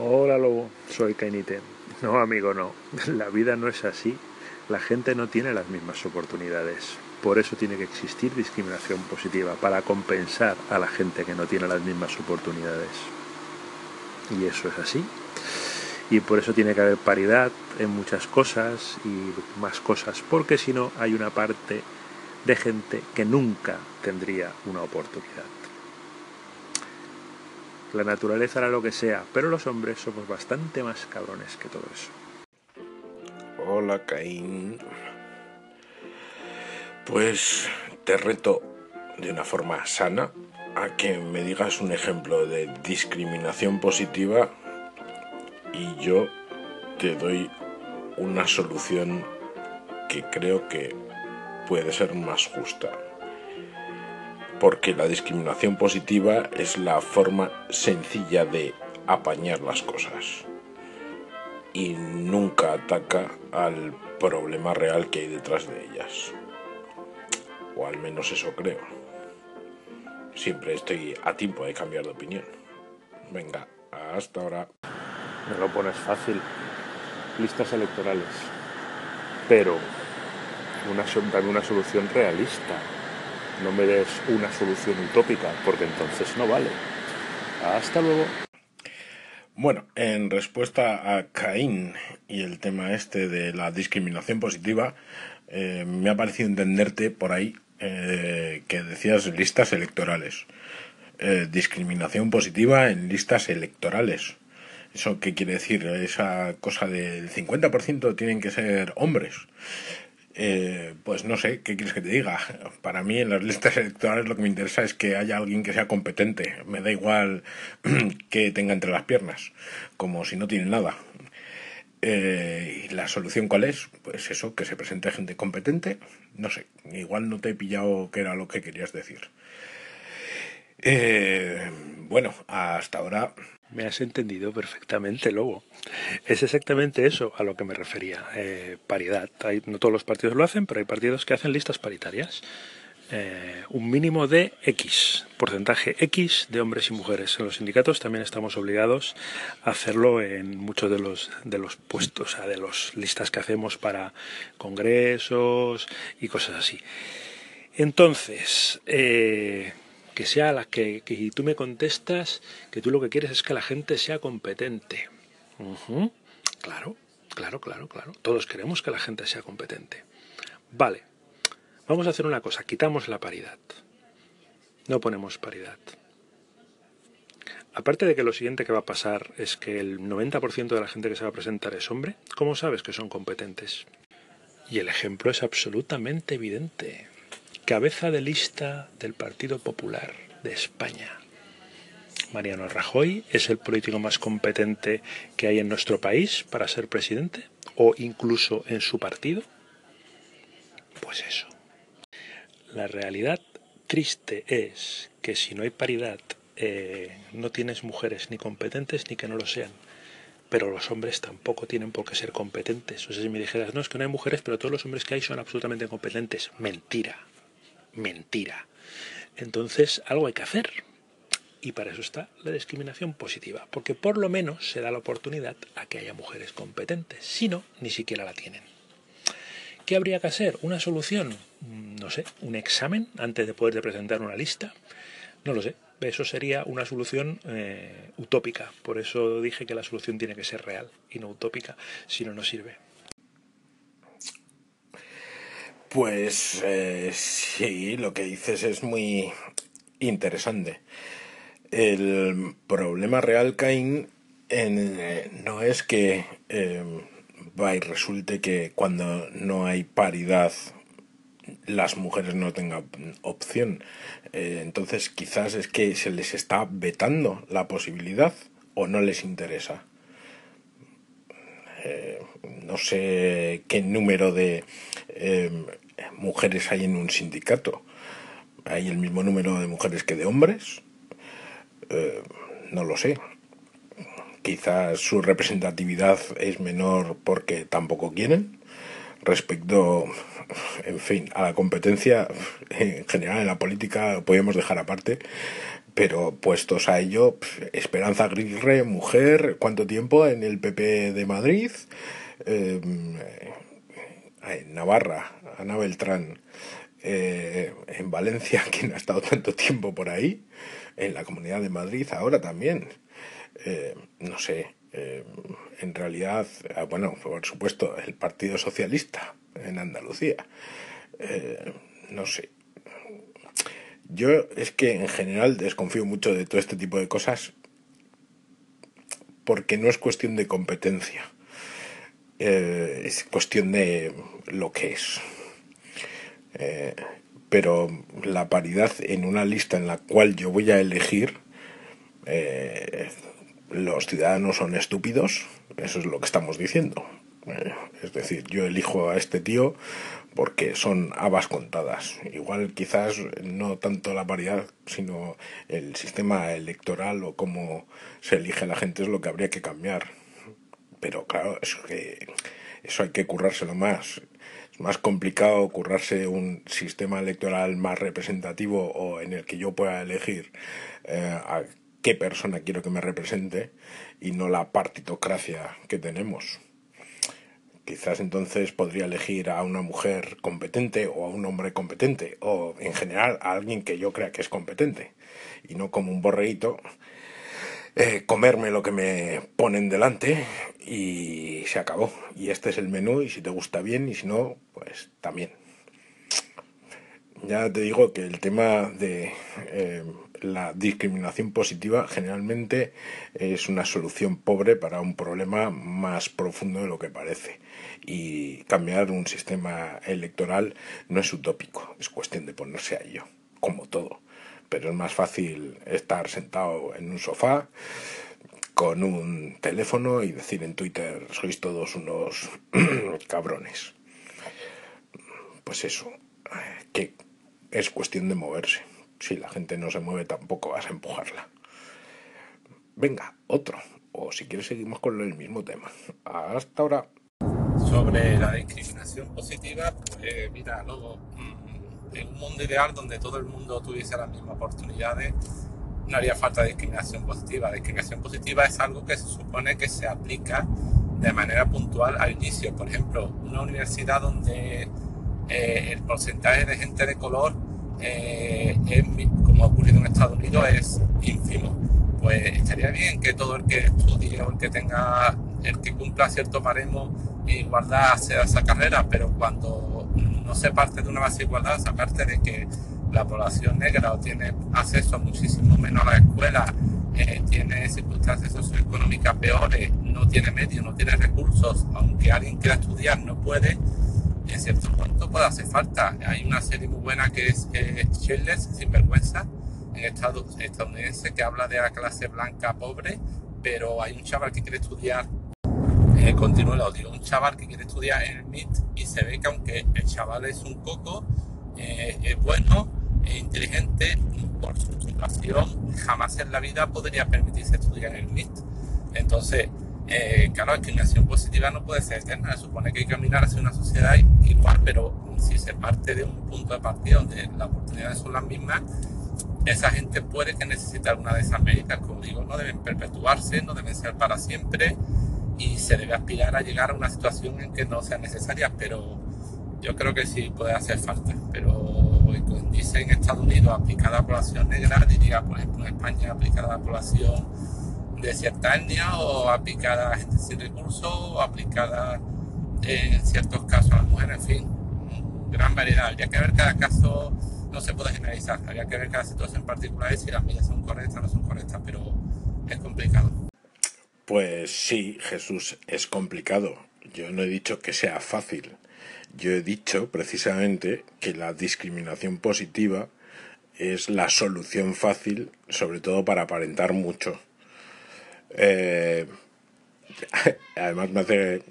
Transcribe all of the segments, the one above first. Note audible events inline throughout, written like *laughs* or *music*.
Hola Lobo, soy Kainite. No, amigo, no. La vida no es así. La gente no tiene las mismas oportunidades. Por eso tiene que existir discriminación positiva, para compensar a la gente que no tiene las mismas oportunidades. Y eso es así. Y por eso tiene que haber paridad en muchas cosas y más cosas, porque si no hay una parte de gente que nunca tendría una oportunidad. La naturaleza hará lo que sea, pero los hombres somos bastante más cabrones que todo eso. Hola, Caín. Pues te reto de una forma sana a que me digas un ejemplo de discriminación positiva y yo te doy una solución que creo que puede ser más justa porque la discriminación positiva es la forma sencilla de apañar las cosas y nunca ataca al problema real que hay detrás de ellas. O al menos eso creo. Siempre estoy a tiempo de cambiar de opinión. Venga, hasta ahora. Me lo pones fácil. Listas electorales. Pero una, dame una solución realista no me des una solución utópica, porque entonces no vale. Hasta luego. Bueno, en respuesta a Caín y el tema este de la discriminación positiva, eh, me ha parecido entenderte por ahí eh, que decías listas electorales. Eh, discriminación positiva en listas electorales. ¿Eso qué quiere decir? Esa cosa del 50% tienen que ser hombres. Eh, pues no sé, ¿qué quieres que te diga? Para mí en las listas electorales lo que me interesa es que haya alguien que sea competente. Me da igual *clears throat* que tenga entre las piernas, como si no tiene nada. Eh, ¿Y la solución cuál es? Pues eso, que se presente gente competente. No sé, igual no te he pillado qué era lo que querías decir. Eh, bueno, hasta ahora me has entendido perfectamente, Lobo. Es exactamente eso a lo que me refería. Eh, paridad. no todos los partidos lo hacen, pero hay partidos que hacen listas paritarias. Eh, un mínimo de X, porcentaje X de hombres y mujeres. En los sindicatos también estamos obligados a hacerlo en muchos de los, de los puestos, o sea, de las listas que hacemos para congresos y cosas así. Entonces, eh, que sea la que, que tú me contestas que tú lo que quieres es que la gente sea competente. Claro, claro, claro, claro. Todos queremos que la gente sea competente. Vale, vamos a hacer una cosa, quitamos la paridad. No ponemos paridad. Aparte de que lo siguiente que va a pasar es que el 90% de la gente que se va a presentar es hombre, ¿cómo sabes que son competentes? Y el ejemplo es absolutamente evidente cabeza de lista del Partido Popular de España. Mariano Rajoy es el político más competente que hay en nuestro país para ser presidente o incluso en su partido. Pues eso. La realidad triste es que si no hay paridad eh, no tienes mujeres ni competentes ni que no lo sean. Pero los hombres tampoco tienen por qué ser competentes. O sea, si me dijeras, no, es que no hay mujeres, pero todos los hombres que hay son absolutamente competentes. Mentira mentira. Entonces, algo hay que hacer. Y para eso está la discriminación positiva, porque por lo menos se da la oportunidad a que haya mujeres competentes. Si no, ni siquiera la tienen. ¿Qué habría que hacer? ¿Una solución? Mm, no sé, un examen antes de poder presentar una lista. No lo sé. Eso sería una solución eh, utópica. Por eso dije que la solución tiene que ser real y no utópica, si no, no sirve. Pues eh, sí, lo que dices es muy interesante. El problema real, Caín, eh, no es que eh, y resulte que cuando no hay paridad las mujeres no tengan opción. entonces quizás es que se les está vetando la posibilidad o no les interesa. No sé qué número de Em, mujeres hay en un sindicato. ¿Hay el mismo número de mujeres que de hombres? Eh, no lo sé. Quizás su representatividad es menor porque tampoco quieren. Respecto, en fin, a la competencia en general en la política, podemos dejar aparte. pero puestos a ello, Esperanza Aguirre, mujer, ¿cuánto tiempo en el PP de Madrid? Em, en Navarra, Ana Beltrán, eh, en Valencia, quien ha estado tanto tiempo por ahí, en la Comunidad de Madrid ahora también. Eh, no sé, eh, en realidad, ah, bueno, por supuesto, el Partido Socialista en Andalucía. no sé. Yo es que en general desconfío mucho de todo este tipo de cosas porque no es cuestión de competencia, es cuestión de lo que es. Eh, pero la paridad en una lista en la cual yo voy a elegir, eh, los ciudadanos son estúpidos, eso es lo que estamos diciendo. Eh, es decir, yo elijo a este tío porque son habas contadas. Igual quizás no tanto la paridad, sino el sistema electoral o cómo se elige la gente es lo que habría que cambiar. Pero claro, eso, que, eso hay que currárselo más más complicado currarse un sistema electoral más representativo o en el que yo pueda elegir eh, a qué persona quiero que me represente y no la partitocracia que tenemos. Quizás entonces podría elegir a una mujer competente o a un hombre competente o en general a alguien que yo crea que es competente y no como un borreguito eh, comerme lo que me ponen delante y se acabó. Y este es el menú y si te gusta bien y si no, pues también. Ya te digo que el tema de eh, la discriminación positiva generalmente es una solución pobre para un problema más profundo de lo que parece. Y cambiar un sistema electoral no es utópico, es cuestión de ponerse a ello, como todo pero es más fácil estar sentado en un sofá con un teléfono y decir en Twitter sois todos unos *clears throat* cabrones. Pues eso, que es cuestión de moverse. Si la gente no se mueve tampoco vas a empujarla. Venga, otro. O si quieres seguimos con el mismo tema. Hasta ahora. Sobre la discriminación positiva, pues mira, luego mm, en un mundo ideal donde todo el mundo tuviese las mismas oportunidades, no haría falta discriminación positiva. La discriminación positiva es algo que se supone que se aplica de manera puntual al inicio. Por ejemplo, una universidad donde eh, el porcentaje de gente de color, eh, como ha ocurrido en Estados Unidos, es ínfimo. Pues estaría bien que todo el que estudie o el que tenga, el que cumpla cierto baremo de igualdad sea esa carrera, pero cuando no se parte de una base igualdad, se parte de que la población negra tiene acceso muchísimo menos a la escuela, eh, tiene circunstancias socioeconómicas peores, no tiene medios, no tiene recursos, aunque alguien quiera estudiar no puede, en cierto punto puede hacer falta. Hay una serie muy buena que es eh, sin vergüenza, en Estados estadounidense, que habla de la clase blanca pobre, pero hay un chaval que quiere estudiar eh, continúa el audio. Un chaval que quiere estudiar en el MIT y se ve que aunque el chaval es un coco, eh, es bueno, es inteligente, por su situación jamás en la vida podría permitirse estudiar en el MIT. Entonces, eh, claro, la discriminación positiva no puede ser eterna, se supone que hay que caminar hacia una sociedad igual, pero si se parte de un punto de partida donde las oportunidades son las mismas, esa gente puede que necesite alguna de esas medidas, como digo, no deben perpetuarse, no deben ser para siempre, y se debe aspirar a llegar a una situación en que no sea necesaria, pero yo creo que sí puede hacer falta. Pero dice en Estados Unidos aplicada a la población negra, diría por ejemplo en España aplicada a la población de cierta etnia o aplicada a gente sin recursos o aplicada en ciertos casos a las mujeres, en fin, gran variedad. Habría que ver cada caso, no se puede generalizar, habría que ver cada situación particular y si las medidas son correctas o no son correctas, pero es complicado. Pues sí, Jesús, es complicado. Yo no he dicho que sea fácil. Yo he dicho precisamente que la discriminación positiva es la solución fácil, sobre todo para aparentar mucho. Eh, *laughs* además me hace...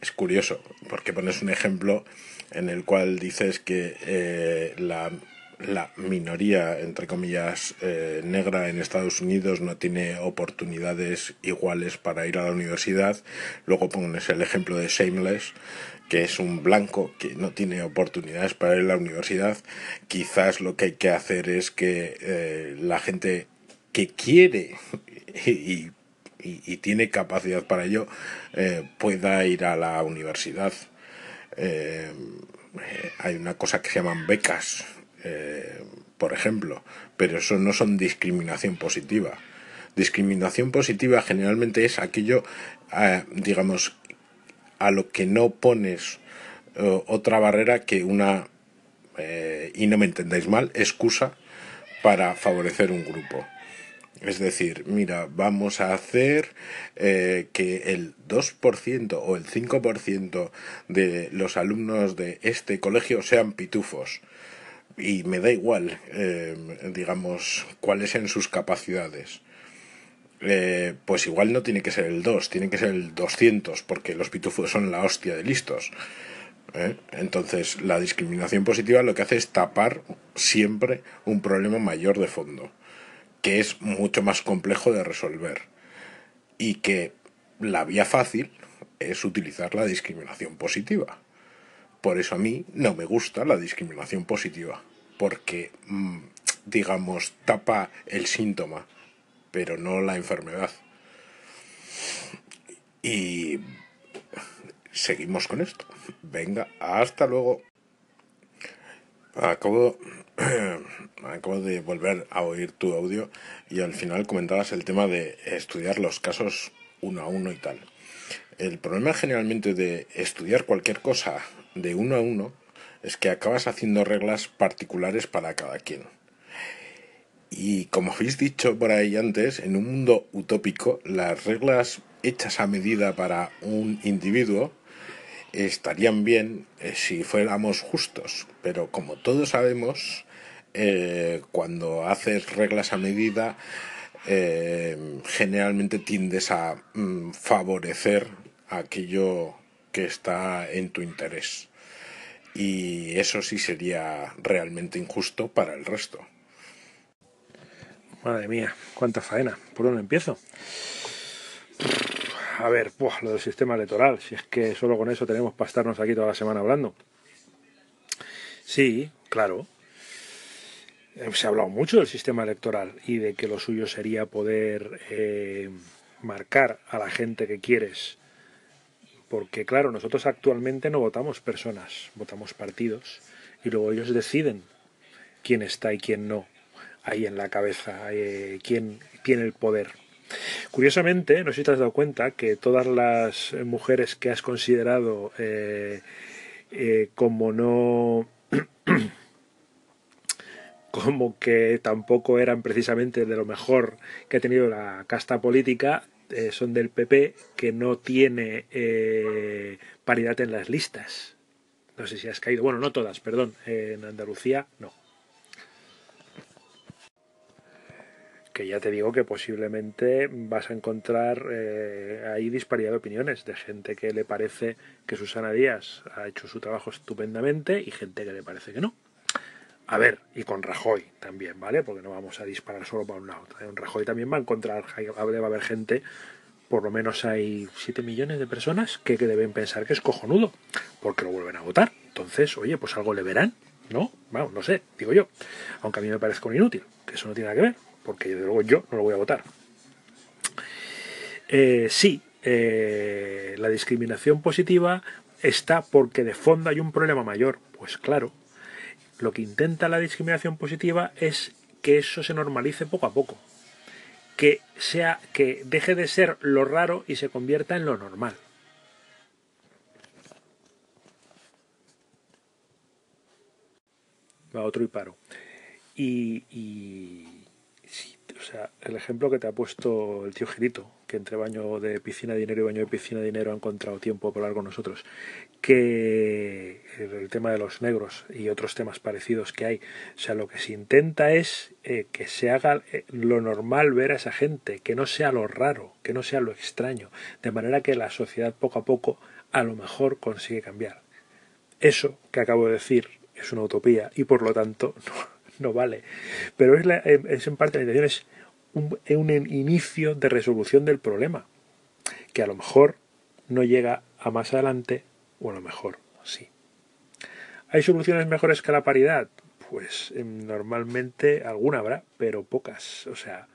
Es curioso, porque pones un ejemplo en el cual dices que eh, la la minoría, entre comillas, eh, negra en Estados Unidos no tiene oportunidades iguales para ir a la universidad. Luego pones el ejemplo de Shameless, que es un blanco que no tiene oportunidades para ir a la universidad. Quizás lo que hay que hacer es que eh, la gente que quiere *laughs* y, tiene capacidad para ello eh, pueda ir a la universidad. hay una cosa que se llaman becas eh, por ejemplo, pero eso no son discriminación positiva. Discriminación positiva generalmente es aquello, eh, digamos, a lo que no pones eh, otra barrera que una, y no me entendáis mal, excusa para favorecer un grupo. Es decir, mira, vamos a hacer que el 2% o el 5% de los alumnos de este colegio sean pitufos y me da igual, eh, digamos, cuáles sean sus capacidades. Eh, pues igual no tiene que ser el 2, tiene que ser el 200, porque los pitufos son la hostia de listos. ¿eh? Entonces, la discriminación positiva lo que hace es tapar siempre un problema mayor de fondo, que es mucho más complejo de resolver. Y que la vía fácil es utilizar la discriminación positiva. Por eso a mí no me gusta la discriminación positiva, porque, mm, digamos, tapa el síntoma, pero no la enfermedad. Y seguimos con esto. Venga, hasta luego. Acabo, *clears throat* acabo de volver a oír tu audio y al final comentabas el tema de estudiar los casos uno a uno y tal. El problema generalmente de estudiar cualquier cosa de uno a uno es que acabas haciendo reglas particulares para cada quien. Y como habéis dicho por ahí antes, en un mundo utópico, las reglas hechas a medida para un individuo estarían bien eh, si fuéramos justos, pero como todos sabemos, eh, cuando haces reglas a medida, eh, generalmente tiendes a mm, favorecer aquello que está en tu interés. Y eso sí sería realmente injusto para el resto. Madre mía, cuánta faena. ¿Por dónde empiezo? A ver, lo del sistema electoral, si es que solo con eso tenemos para estarnos aquí toda la semana hablando. Sí, claro. Se ha hablado mucho del sistema electoral y de que lo suyo sería poder eh, marcar a la gente que quieres porque claro, nosotros actualmente no votamos personas, votamos partidos y luego ellos deciden quién está y quién no ahí en la cabeza, eh, quién tiene el poder. Curiosamente, no sé si te has dado cuenta que todas las mujeres que has considerado eh, eh, como no *clears throat* como que tampoco eran precisamente de lo mejor que ha tenido la casta política, eh, son del PP que no tiene eh, paridad en las listas. No sé si has caído. Bueno, no todas, perdón. en Andalucía no. Que ya te digo que posiblemente vas a encontrar eh, ahí disparidad de opiniones de gente que le parece que Susana Díaz ha hecho su trabajo estupendamente y gente que le parece que no. A ver, y con Rajoy también, ¿vale? Porque no vamos a disparar solo para un lado. En Rajoy también va a encontrar, va a haber gente, por lo menos hay 7 millones de personas que, deben pensar que es cojonudo, porque lo vuelven a votar. Entonces, oye, pues algo le verán, ¿no? Bueno, no sé, digo yo. Aunque a mí me parezca un inútil, que eso no tiene nada que ver, porque desde luego yo no lo voy a votar. Eh, sí, eh, la discriminación positiva está porque de fondo hay un problema mayor. Pues claro, lo que intenta la discriminación positiva es que eso se normalice poco a poco. Que sea, que deje de ser lo raro y se convierta en lo normal. Va otro y paro. Y, y sea, el ejemplo que te ha puesto el tío Girito, que entre baño de piscina de dinero y baño de piscina de dinero ha encontrado tiempo para hablar con nosotros, que el tema de los negros y otros temas parecidos que hay, o sea, lo que se intenta es eh, que se haga eh, lo normal ver a esa gente, que no sea lo raro, que no sea lo extraño, de manera que la sociedad poco a poco a lo mejor consigue cambiar. Eso que acabo de decir es una utopía y por lo tanto *laughs* no vale. Pero es, es en parte la intención, es un, inicio de resolución del problema, que a lo mejor no llega a más adelante, o a lo mejor sí. ¿Hay soluciones mejores que la paridad? Pues em, normalmente alguna habrá, pero pocas. O sea,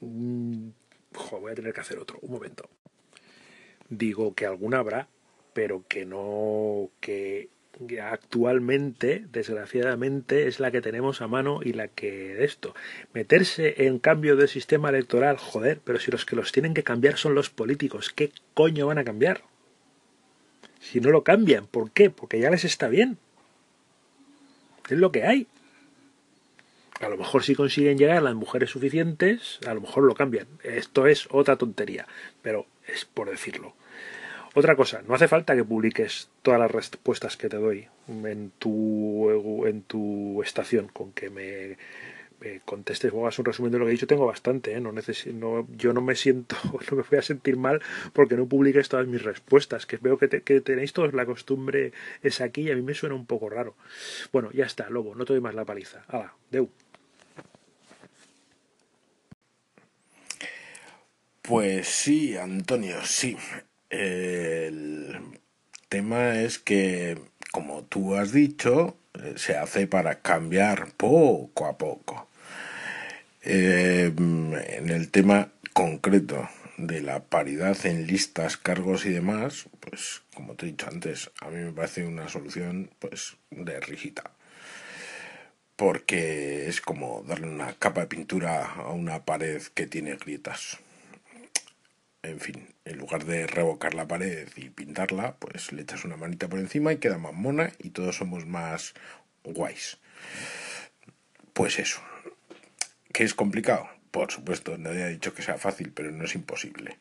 mm, voy a tener que hacer otro. Un momento. Digo que alguna habrá, pero que no, que actualmente, desgraciadamente, es la que tenemos a mano y la que esto. Meterse en cambio de sistema electoral, joder, pero si los que los tienen que cambiar son los políticos, ¿qué coño van a cambiar? Si no lo cambian, ¿por qué? Porque ya les está bien. Es lo que hay. A lo mejor si consiguen llegar las mujeres suficientes, a lo mejor lo cambian. Esto es otra tontería, pero es por decirlo. Otra cosa, no hace falta que publiques todas las respuestas que te doy en tu, en tu estación, con que me, contestes o hagas un resumen de lo que he dicho, tengo bastante. ¿eh? No no, yo no me siento, *laughs* no me voy a sentir mal porque no publiques todas mis respuestas, que veo que, que tenéis todos la costumbre es aquí y a mí me suena un poco raro. Bueno, ya está, Lobo, no te doy más la paliza. Hala, deu. Pues sí, Antonio, sí. El tema es que, como tú has dicho, eh, se hace para cambiar poco a poco. Eh, en el tema concreto de la paridad en listas, cargos y demás, pues como te he dicho antes, a mí me parece una solución pues de rígida. Porque es como darle una capa de pintura a una pared que tiene grietas en fin, en lugar de revocar la pared y pintarla, pues le echas una manita por encima y queda más mona y todos somos más guays. Pues eso. ¿Qué es complicado? Por supuesto, nadie ha dicho que sea fácil, pero no es imposible.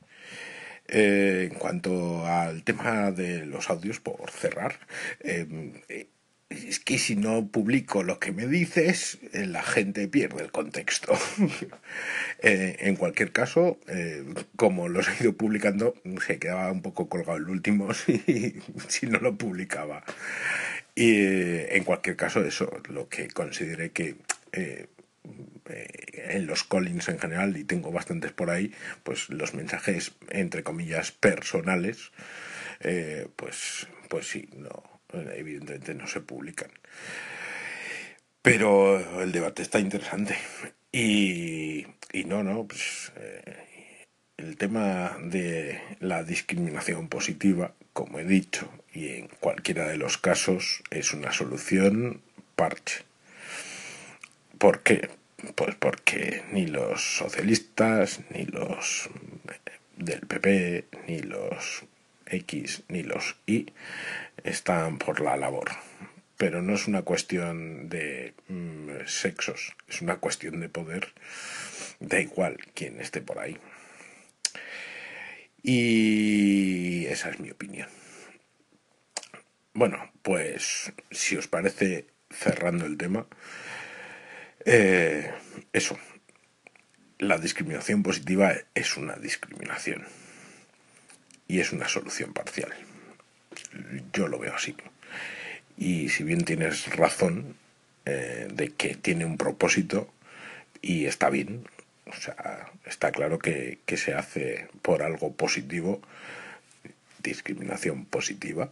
Eh, en cuanto al tema de los audios, por cerrar, eh, es que si no publico lo que me dices, eh, la gente pierde el contexto. *laughs* Eh, en cualquier caso, eh, como los he ido publicando, se quedaba un poco colgado el último *laughs* si, si no lo publicaba. Y en cualquier caso, eso, lo que consideré que en los callings en general, y tengo bastantes por ahí, pues los mensajes, entre comillas, personales, pues, pues sí, no evidentemente no se publican. Pero el debate está interesante. Y, no, no, pues eh, el tema de la discriminación positiva, como he dicho, y en cualquiera de los casos es una solución parche. ¿Por qué? Pues porque ni los socialistas, ni los del PP, ni los X, ni los Y están por la labor. Pero no es una cuestión de mm, sexos, es una cuestión de poder. Da igual quién esté por ahí. Y esa es mi opinión. Bueno, pues si os parece, cerrando el tema, eh, eso, la discriminación positiva es una discriminación y es una solución parcial yo lo veo así. Y si bien tienes razón eh, de que tiene un propósito y está bien, o sea, está claro que, se hace por algo positivo, discriminación positiva,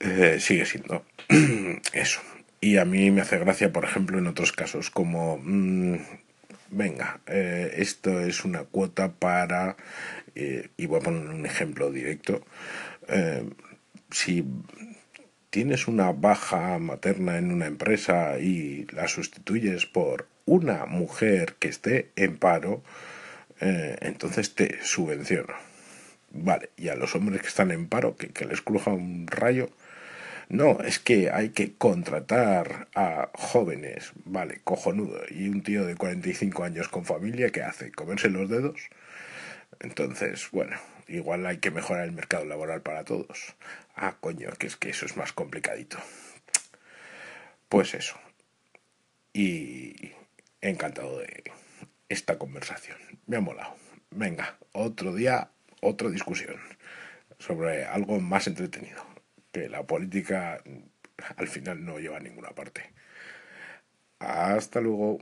eh, sigue siendo *clears throat* eso. Y a mí me hace gracia, por ejemplo, en otros casos como, mm, venga, eh, esto es una cuota para, y voy a poner un ejemplo directo, si tienes una baja materna en una empresa y la sustituyes por una mujer que esté en paro, eh, entonces te subvenciono. Vale, y a los hombres que están en paro, que les cruja un rayo, no, es que hay que contratar a jóvenes, vale, cojonudo, y un tío de 45 años con familia, ¿qué hace? ¿Comerse los dedos? Entonces, bueno, igual hay que mejorar el mercado laboral para todos. Ah, coño, que es que eso es más complicadito. Pues eso. Y encantado de esta conversación. Me ha molado. Venga, otro día, otra discusión sobre algo más entretenido. Que la política al final no lleva a ninguna parte. Hasta luego.